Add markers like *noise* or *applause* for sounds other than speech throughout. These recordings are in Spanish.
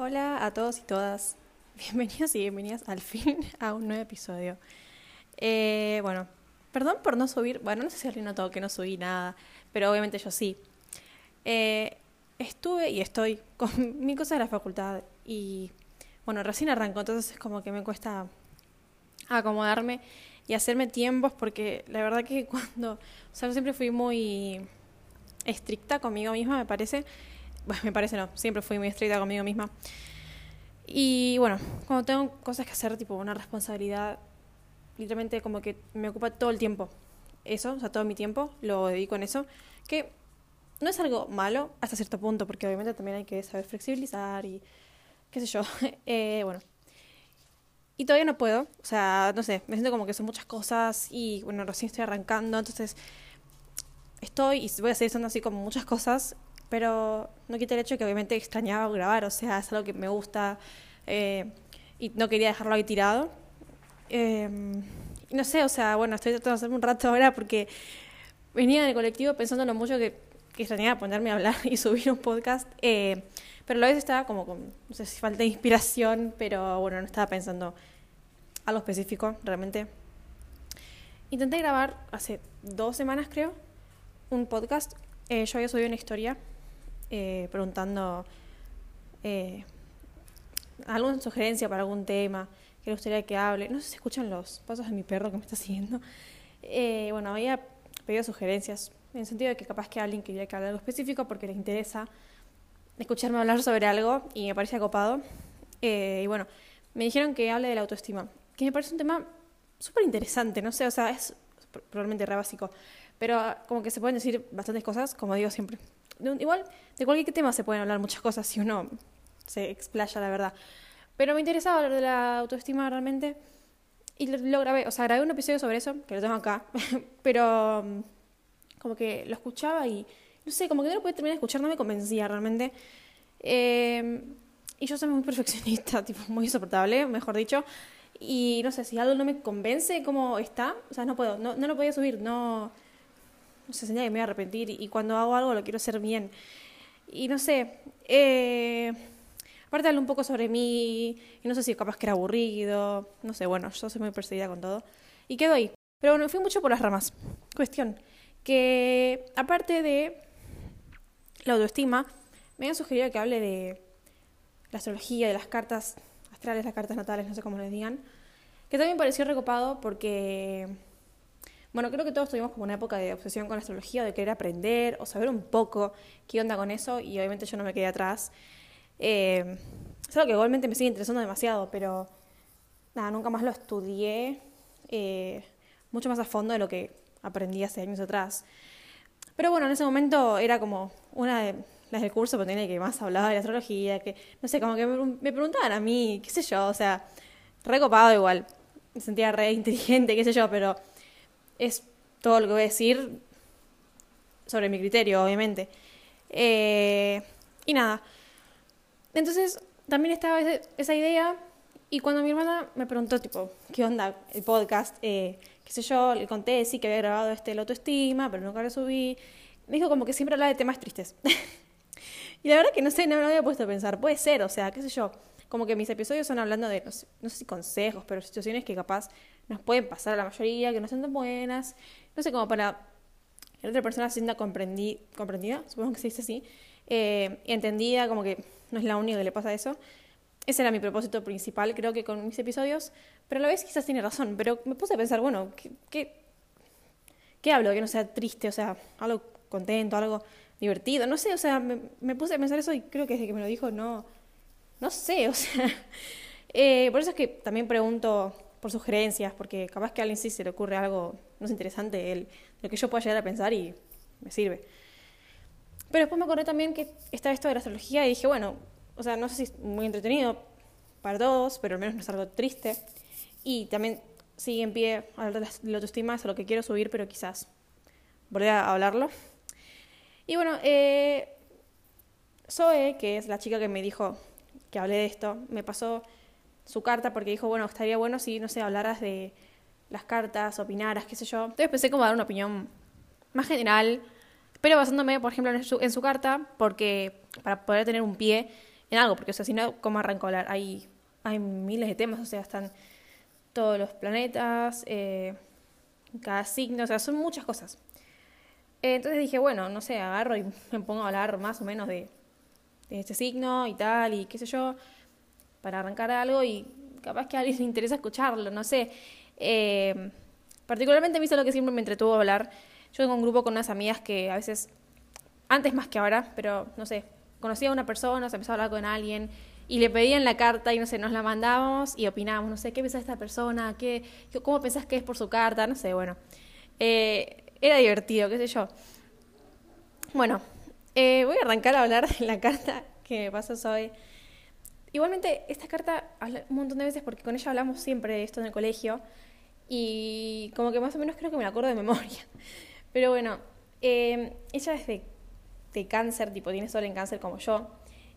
Hola a todos y todas. *laughs* Bienvenidos y bienvenidas al fin *laughs* a un nuevo episodio. Eh, bueno, perdón por no subir. Bueno, no sé si alguien notó que no subí nada, pero obviamente yo sí. Eh, estuve y estoy *laughs* con mi cosa de la facultad y bueno, recién arranco, entonces es como que me cuesta acomodarme y hacerme tiempos porque la verdad que cuando, o sea, yo siempre fui muy estricta conmigo misma, me parece. *laughs* Me parece no, siempre fui muy estricta conmigo misma. Y bueno, cuando tengo cosas que hacer, tipo una responsabilidad, literalmente como que me ocupa todo el tiempo. Eso, o sea, todo mi tiempo lo dedico en eso. Que no es algo malo hasta cierto punto, porque obviamente también hay que saber flexibilizar y qué sé yo. *laughs* eh, bueno. Y todavía no puedo, o sea, no sé, me siento como que son muchas cosas y bueno, recién estoy arrancando, entonces estoy y voy a seguir haciendo así como muchas cosas, pero no quita el hecho que obviamente extrañaba grabar, o sea, es algo que me gusta eh, y no quería dejarlo ahí tirado. Eh, no sé, o sea, bueno, estoy tratando de hacerme un rato ahora porque venía en el colectivo pensando lo mucho que, que extrañaba ponerme a hablar y *laughs* subir un podcast. Eh, pero a la vez estaba como con, no sé si falta de inspiración, pero bueno, no estaba pensando algo específico realmente. Intenté grabar hace dos semanas, creo, un podcast. Eh, yo había subido una historia eh, preguntando eh, alguna sugerencia para algún tema que le gustaría que hable. No sé si escuchan los pasos de mi perro que me está siguiendo. Eh, bueno, había pedido sugerencias en el sentido de que capaz que alguien quería que hable algo específico porque les interesa escucharme hablar sobre algo y me parecía copado. Eh, y bueno, me dijeron que hable de la autoestima, que me parece un tema súper interesante, no sé, o sea, es probablemente re básico, pero como que se pueden decir bastantes cosas, como digo siempre. De igual, de cualquier tema se pueden hablar muchas cosas si uno se explaya, la verdad. Pero me interesaba hablar de la autoestima realmente y lo, lo grabé, o sea, grabé un episodio sobre eso, que lo tengo acá, *laughs* pero mm, como que lo escuchaba y no sé, como que no lo podía terminar de escuchar, no me convencía realmente. Eh, y yo soy muy perfeccionista, *laughs* tipo, muy insoportable, mejor dicho. Y no sé, si algo no me convence como está, o sea, no puedo, no, no lo podía subir, no, sé, señal que me voy a arrepentir. Y cuando hago algo lo quiero hacer bien. Y no sé, eh, aparte hablo un poco sobre mí, y no sé si capaz que era aburrido, no sé, bueno, yo soy muy perseguida con todo. Y quedo ahí. Pero bueno, fui mucho por las ramas. Cuestión, que aparte de la autoestima, me han sugerido que hable de la astrología, de las cartas astrales, las cartas natales, no sé cómo les digan, que también pareció recopado porque, bueno, creo que todos tuvimos como una época de obsesión con la astrología, de querer aprender o saber un poco qué onda con eso, y obviamente yo no me quedé atrás. Eh, es algo que igualmente me sigue interesando demasiado, pero nada, nunca más lo estudié eh, mucho más a fondo de lo que aprendí hace años atrás. Pero bueno, en ese momento era como una de las del curso, que más hablaba de la astrología, que no sé, como que me preguntaban a mí, qué sé yo, o sea, recopado igual, me sentía re inteligente, qué sé yo, pero es todo lo que voy a decir sobre mi criterio, obviamente. Eh, y nada, entonces también estaba esa idea y cuando mi hermana me preguntó, tipo, ¿qué onda el podcast? Eh, qué sé yo, le conté, sí, que había grabado este, la autoestima, pero nunca lo subí. Me dijo como que siempre hablaba de temas tristes. *laughs* y la verdad que no sé, no me lo había puesto a pensar. Puede ser, o sea, qué sé yo. Como que mis episodios son hablando de, no sé, no sé si consejos, pero situaciones que capaz nos pueden pasar a la mayoría, que no son tan buenas. No sé, como para que la otra persona se sienta comprendi- comprendida, supongo que se dice así, eh, entendida, como que no es la única que le pasa eso. Ese era mi propósito principal, creo que con mis episodios, pero a la vez quizás tiene razón, pero me puse a pensar, bueno, ¿qué, qué, qué hablo que no sea triste? O sea, algo contento, algo divertido, no sé, o sea, me, me puse a pensar eso y creo que desde que me lo dijo, no, no sé, o sea, *laughs* eh, por eso es que también pregunto por sugerencias, porque capaz que a alguien sí se le ocurre algo, no es interesante, el, lo que yo pueda llegar a pensar y me sirve. Pero después me acordé también que está esto de la astrología y dije, bueno, o sea, no sé si es muy entretenido para todos, pero al menos no es algo triste. Y también sigue en pie hablar de la, de la autoestima, es a lo que quiero subir, pero quizás volver a hablarlo. Y bueno, eh, Zoe, que es la chica que me dijo que hablé de esto, me pasó su carta porque dijo, bueno, estaría bueno si, no sé, hablaras de las cartas, opinaras, qué sé yo. Entonces pensé como dar una opinión más general, pero basándome, por ejemplo, en su, en su carta, porque para poder tener un pie en algo, porque o sea, si no, ¿cómo arranco a hablar? Hay, hay miles de temas, o sea, están todos los planetas, eh, cada signo, o sea, son muchas cosas. entonces dije, bueno, no sé, agarro y *laughs* me pongo a hablar más o menos de, de este signo y tal, y qué sé yo, para arrancar algo y capaz que a alguien le interesa escucharlo, no sé. Eh, particularmente a mí es lo que siempre me entretuvo hablar. Yo tengo un grupo con unas amigas que a veces, antes más que ahora, pero no sé, conocía a una persona, se empezó a hablar con alguien y le pedían la carta y no sé, nos la mandábamos y opinábamos, no sé, ¿qué piensa esta persona? ¿Qué, ¿Cómo pensás que es por su carta? No sé, bueno. Eh, era divertido, qué sé yo. Bueno, eh, voy a arrancar a hablar de la carta que me pasó hoy. Igualmente, esta carta un montón de veces porque con ella hablamos siempre de esto en el colegio y como que más o menos creo que me la acuerdo de memoria. *laughs* Pero bueno, eh, ella es de, cáncer, tipo, tiene sol en cáncer como yo.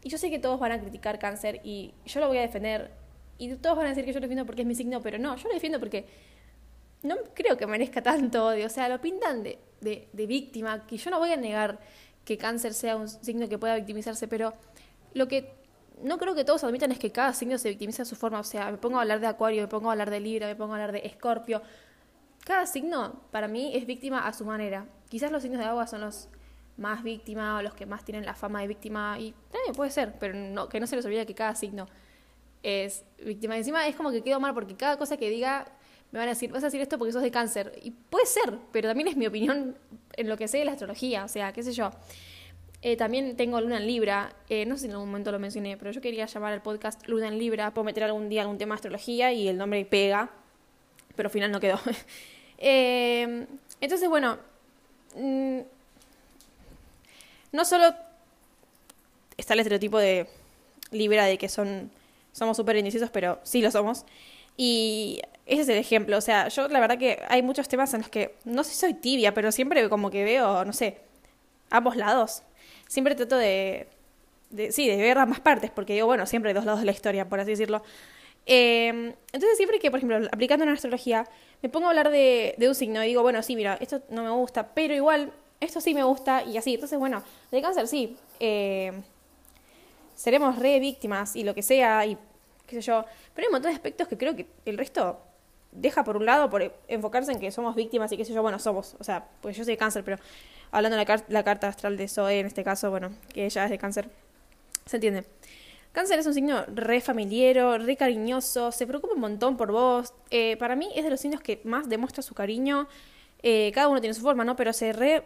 Y yo sé que todos van a criticar cáncer y yo lo voy a defender. Y todos van a decir que yo lo defiendo porque es mi signo, pero no, yo lo defiendo porque no creo que merezca tanto odio. O sea, lo pintan de, de, de víctima, que yo no voy a negar que cáncer sea un signo que pueda victimizarse, pero lo que no creo que todos admitan es que cada signo se victimiza a su forma. O sea, me pongo a hablar de Acuario, me pongo a hablar de Libra, me pongo a hablar de Escorpio. Cada signo, para mí, es víctima a su manera. Quizás los signos de agua son los más víctimas o los que más tienen la fama de víctima. Y también puede ser, pero no, que no se les olvide que cada signo es víctima. Encima es como que quedo mal porque cada cosa que diga me van a decir, vas a decir esto porque sos de cáncer. Y puede ser, pero también es mi opinión en lo que sé de la astrología. O sea, qué sé yo. Eh, también tengo Luna en Libra, eh, no sé si en algún momento lo mencioné, pero yo quería llamar al podcast Luna en Libra, puedo meter algún día algún tema de astrología y el nombre pega, pero al final no quedó. *laughs* Eh, entonces, bueno, mm, no solo está el estereotipo de Libra de que son somos súper indecisos, pero sí lo somos. Y ese es el ejemplo. O sea, yo la verdad que hay muchos temas en los que no sé si soy tibia, pero siempre como que veo, no sé, ambos lados siempre trato de, sí, de ver ambas partes, porque digo, bueno, siempre hay dos lados de la historia, por así decirlo. Em, entonces siempre que, por ejemplo, aplicando una astrología, me pongo a hablar de, un signo y digo, bueno, sí, mira, esto no me gusta, pero igual, esto sí me gusta y así. Entonces, bueno, de cáncer sí, em, seremos re víctimas y lo que sea y qué sé yo, pero hay un montón de aspectos que creo que el resto deja por un lado por enfocarse en que somos víctimas y qué sé yo, bueno, somos, o sea, pues yo soy cáncer, pero hablando de la, carta astral de Zoe, en este caso, bueno, que ella es de cáncer, se entiende. Cáncer es un signo re familiero, re cariñoso, se preocupa un montón por vos. Eh, para mí es de los signos que más demuestra su cariño. Eh, cada uno tiene su forma, ¿no? Pero se re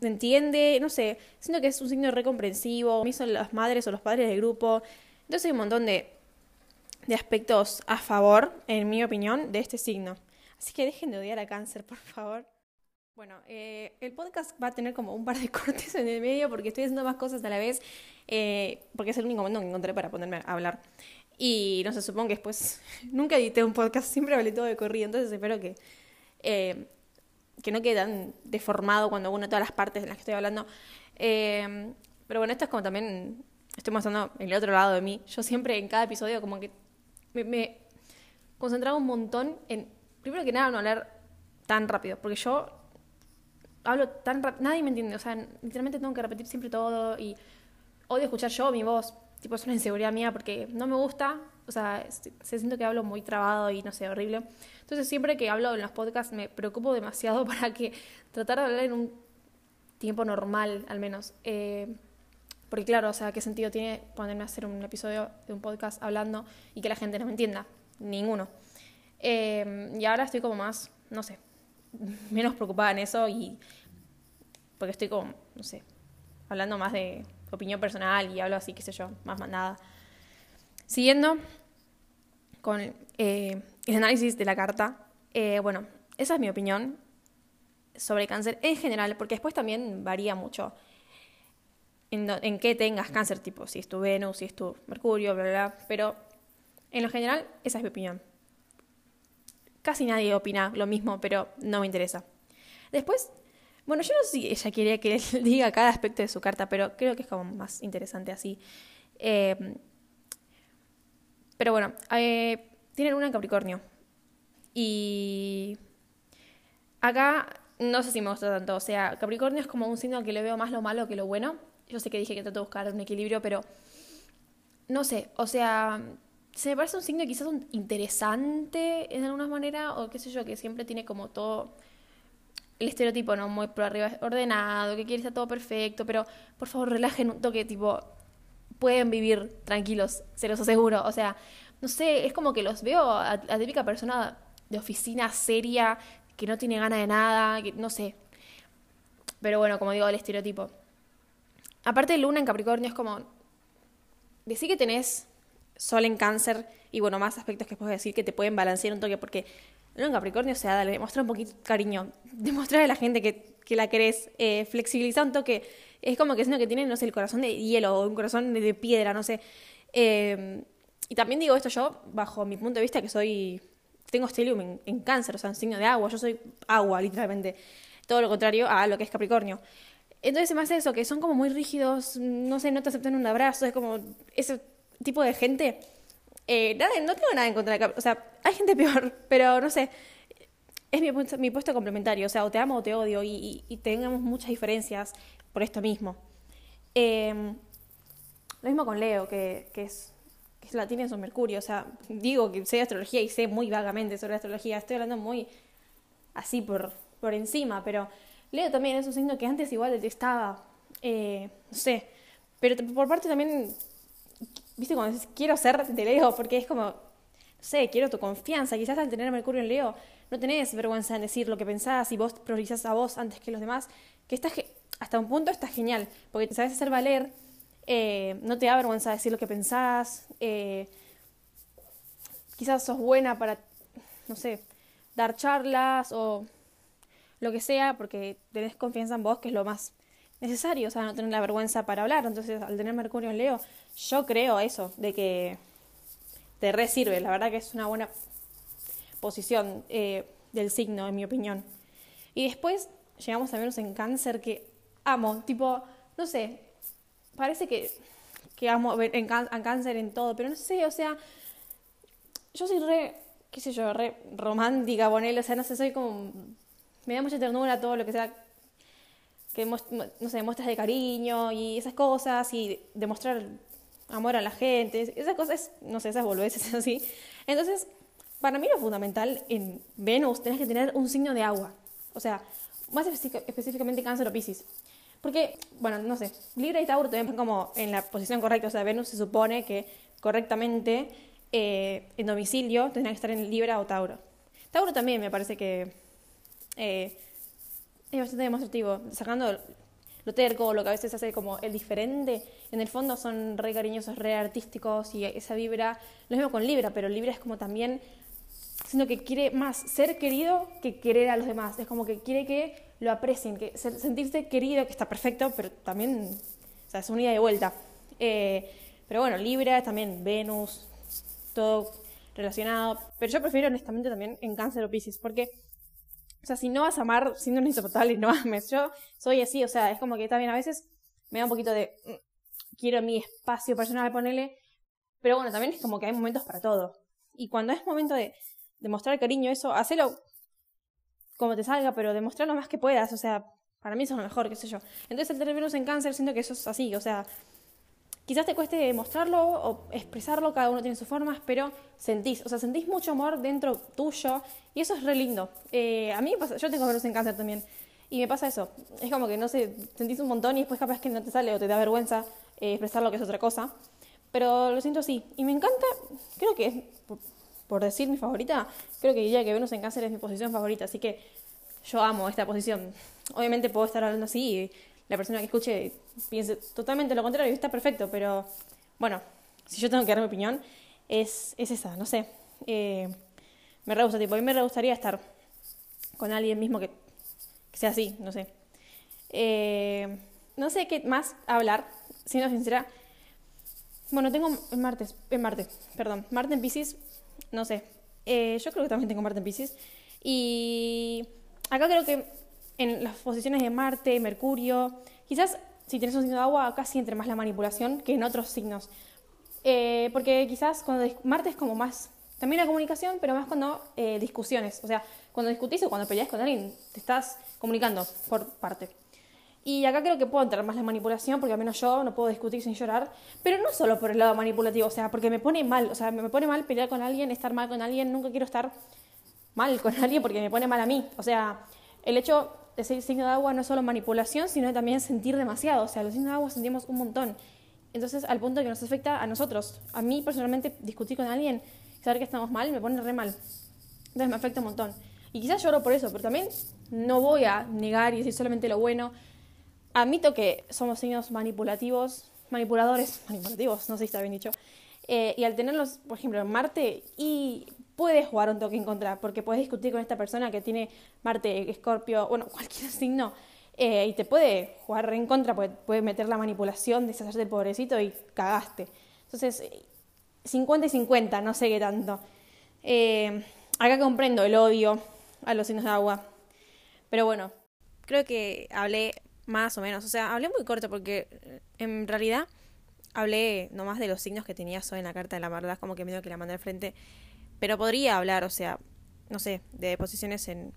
entiende, no sé, siento que es un signo re comprensivo. A mí son las madres o los padres del grupo. Entonces hay un montón de, de aspectos a favor, en mi opinión, de este signo. Así que dejen de odiar a cáncer, por favor. Bueno, eh, el podcast va a tener como un par de *laughs* cortes en el medio porque estoy haciendo más cosas a la vez, eh, porque es el único momento que encontré para ponerme a hablar. Y no sé, supongo que después *laughs* nunca edité un podcast, siempre hablé todo de corrido, entonces espero que, eh, que no quede tan deformado cuando uno todas las partes de las que estoy hablando. pero bueno, esto es como también estoy mostrando el otro lado de mí. Yo siempre en cada episodio como que me, me concentraba un montón en, primero que nada, no hablar tan rápido, porque yo hablo tan rápido, nadie me entiende, o sea, literalmente tengo que repetir siempre todo y odio escuchar yo mi voz, tipo es una inseguridad mía porque no me gusta, o sea, se siento que hablo muy trabado y no sé, horrible. Entonces siempre que hablo en los podcasts me preocupo demasiado *laughs* para que tratar de hablar en un tiempo normal al menos. Eh, porque claro, o sea, ¿qué sentido tiene ponerme a hacer un episodio de un podcast hablando y que la gente no me entienda? Ninguno. Eh, y ahora estoy como más, no sé, menos preocupada en eso y porque estoy como, no sé, hablando más de opinión personal y hablo así, qué sé yo, más nada. Siguiendo con eh, el análisis de la carta, eh, bueno, esa es mi opinión sobre cáncer en general, porque después también varía mucho en, en qué tengas cáncer, tipo si es tu Venus, si es tu Mercurio, bla, bla, bla, pero en lo general esa es mi opinión. Casi nadie opina lo mismo, pero no me interesa. Después, bueno, yo no sé si ella quería que *laughs* diga cada aspecto de su carta, pero creo que es como más interesante así. Em, pero bueno, eh, tienen una en Capricornio. Y acá no sé si me gusta tanto. O sea, Capricornio es como un signo que le veo más lo malo que lo bueno. Yo sé que dije que trato de buscar un equilibrio, pero no sé, o sea, se me parece un signo quizás un interesante en alguna manera, o qué sé yo, que siempre tiene como todo el estereotipo, ¿no? Muy por arriba ordenado, que quiere estar todo perfecto, pero por favor relajen un toque, tipo, pueden vivir tranquilos, se los aseguro. O sea, no sé, es como que los veo a la típica persona de oficina seria, que no tiene ganas de nada, que no sé. Pero bueno, como digo, el estereotipo. Aparte, Luna en Capricornio es como. Decir que tenés Sol en Cáncer y bueno, más aspectos que puedo decir que te pueden balancear un toque, porque Luna en Capricornio, o sea, dale, demostrar un poquito cariño, *laughs* demostrar a la gente que, que la querés, eh, flexibilizar un toque. Es como que siento que tiene, no sé, el corazón de hielo o un corazón de, piedra, no sé. Eh, y también digo esto yo, bajo mi punto de vista, que soy. Tengo Stellium en, cáncer, o sea, en signo de agua. Yo soy agua, literalmente. Todo lo contrario a lo que es Capricornio. Entonces se eso, que son como muy rígidos, no sé, no te aceptan un abrazo, es como ese tipo de gente. Eh, nada, no tengo nada en contra de O sea, hay gente peor, *laughs* pero no sé. Es mi, mi puesto complementario, o sea, o te amo o te odio, y, y, tengamos muchas diferencias por esto mismo. Em, lo mismo con Leo, que, que es que la tiene su Mercurio. O sea, digo que sé astrología y sé muy vagamente sobre astrología. Estoy hablando muy así por, por encima, pero Leo también es un signo que antes igual detestaba. Eh, no sé. Pero por parte también, viste, cuando dices quiero ser de Leo, porque es como, no sé, quiero tu confianza. Quizás al tener Mercurio en Leo no tenés vergüenza en decir lo que pensás y vos priorizás a vos antes que los demás. Que está, hasta un punto está genial, porque sabes hacer valer eh, no te da vergüenza decir lo que pensás, eh, quizás sos buena para, no sé, dar charlas o lo que sea, porque tenés confianza en vos, que es lo más necesario, o sea, no tener la vergüenza para hablar. Entonces, al tener Mercurio en Leo, yo creo eso, de que te resirve, la verdad que es una buena posición eh, del signo, en mi opinión. Y después llegamos a vernos en cáncer que amo, tipo, no sé, parece que, que amo en, cáncer en todo, pero no sé, o sea, yo soy re, qué sé yo, re romántica con él, o sea, no sé, soy como, me da mucha ternura todo lo que sea, que, no sé, muestras de cariño y esas cosas, y demostrar amor a la gente, esas cosas, no sé, esas boludeces *laughs* así. Entonces, para mí lo fundamental en Venus, tenés que tener un signo de agua, o sea, más específicamente cáncer o piscis. Porque, bueno, no sé, Libra y Tauro también como en la posición correcta, o sea, Venus se supone que correctamente eh, en domicilio tendría que estar en Libra o Tauro. Tauro también me parece que eh, es bastante demostrativo, sacando lo terco, lo que a veces hace como el diferente, en el fondo son re cariñosos, re artísticos y esa vibra, lo mismo con Libra, pero Libra es como también, sino que quiere más ser querido que querer a los demás, es como que quiere que lo aprecien, que sentirse querido, que está perfecto, pero también, o sea, es un ida de vuelta. Eh, pero bueno, Libra, también Venus, todo relacionado. Pero yo prefiero honestamente también en Cáncer o Pisces, porque, o sea, si no vas a amar siendo un insoportable, no ames. Yo soy así, o sea, es como que también a veces me da un poquito de. Mm, quiero mi espacio personal, ponele. Pero bueno, también es como que hay momentos para todo. Y cuando es momento de, de mostrar cariño, eso, hacelo como te salga, pero demostrar lo más que puedas, o sea, para mí eso es lo mejor, qué sé yo. Entonces el tener Venus en cáncer siento que eso es así, o sea, quizás te cueste mostrarlo o expresarlo, cada uno tiene sus formas, pero sentís, o sea, sentís mucho amor dentro tuyo y eso es re lindo. Eh, a mí me pasa, yo tengo Venus en cáncer también y me pasa eso, es como que no sé, sentís un montón y después capaz que no te sale o te da vergüenza eh, que es otra cosa, pero lo siento así y me encanta, creo que es por decir mi favorita, creo que diría que Venus en Cáncer es mi posición favorita, así que yo amo esta posición. Obviamente puedo estar hablando así la persona que escuche piense totalmente lo contrario y está perfecto, pero bueno, si yo tengo que dar mi opinión, es, es esa, no sé. Eh, me re gusta, tipo, a mí me gustaría estar con alguien mismo que, sea así, no sé. Eh, no sé qué más hablar, siendo sincera. Bueno, tengo en martes, en martes, perdón, Marte en Pisces no sé. Eh, yo creo que también tengo Marte en Pisces. Y acá creo que en las posiciones de Marte, Mercurio, quizás si tienes un signo de agua, acá sí entre más la manipulación que en otros signos. Eh, porque quizás cuando Marte es como más, también la comunicación, pero más cuando eh, discusiones. O sea, cuando discutís o cuando peleás con alguien, te estás comunicando por parte. Y acá creo que puedo entrar más la manipulación, porque al menos yo no puedo discutir sin llorar, pero no solo por el lado manipulativo, o sea, porque me pone mal, o sea, me pone mal pelear con alguien, estar mal con alguien, nunca quiero estar mal con alguien porque me pone mal a mí. O sea, el hecho de ser signo de agua no es solo manipulación, sino también sentir demasiado. O sea, los signos de agua sentimos un montón. Entonces, al punto que nos afecta a nosotros. A mí, personalmente, discutir con alguien, saber que estamos mal, me pone re mal. Entonces, me afecta un montón. Y quizás lloro por eso, pero también no voy a negar y decir solamente lo bueno. Admito que somos signos manipulativos, manipuladores, manipulativos, no sé si está bien dicho. Eh, y al tenerlos, por ejemplo, en Marte, y puedes jugar un toque en contra, porque puedes discutir con esta persona que tiene Marte, Escorpio, bueno, *laughs* cualquier signo, eh, y te puede jugar en contra, porque puede meter la manipulación, deshacerte del pobrecito y cagaste. Entonces, 50 y 50, no sé qué tanto. Eh, acá comprendo el odio a los signos de agua, pero bueno, creo que hablé más o menos, o sea, hablé muy corto porque eh, en realidad hablé nomás de los signos que tenía hoy en la carta de la verdad, como que me dio que la mandé al frente pero podría hablar, o sea, no sé, de posiciones en,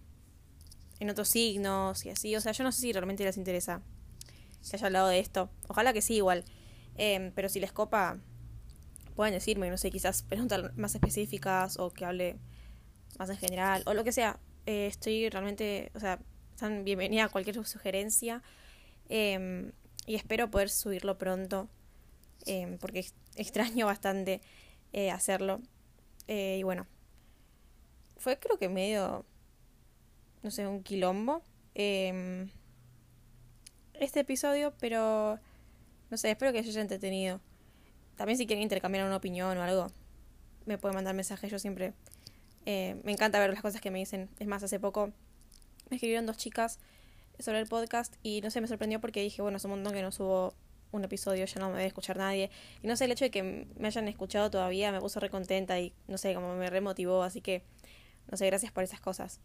en otros signos y así. O sea, yo no sé si realmente les interesa que haya hablado de esto. Ojalá que sí, igual. Em, pero si les copa, pueden decirme, no sé, quizás preguntas más específicas o que hable más en general o lo que sea. Eh, estoy realmente, o sea, están bienvenida a cualquier sugerencia em, y espero poder subirlo pronto em, porque extraño bastante eh, hacerlo. Eh, y bueno, fue creo que medio, no sé, un quilombo em, este episodio, pero no sé, espero que os haya entretenido. También si quieren intercambiar una opinión o algo, me pueden mandar mensajes, yo siempre eh, me encanta ver las cosas que me dicen. Es más, hace poco me escribieron dos chicas sobre el podcast y no sé, me sorprendió porque dije, bueno, es un montón que no subo un episodio, ya no me debe escuchar nadie. Y no sé, el hecho de que me hayan escuchado todavía me puso re contenta y no sé, como me remotivó, así que, no sé, gracias por esas cosas.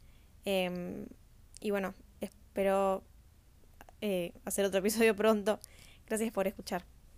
Em, y bueno, espero eh, hacer otro *laughs* episodio pronto. Gracias por escuchar.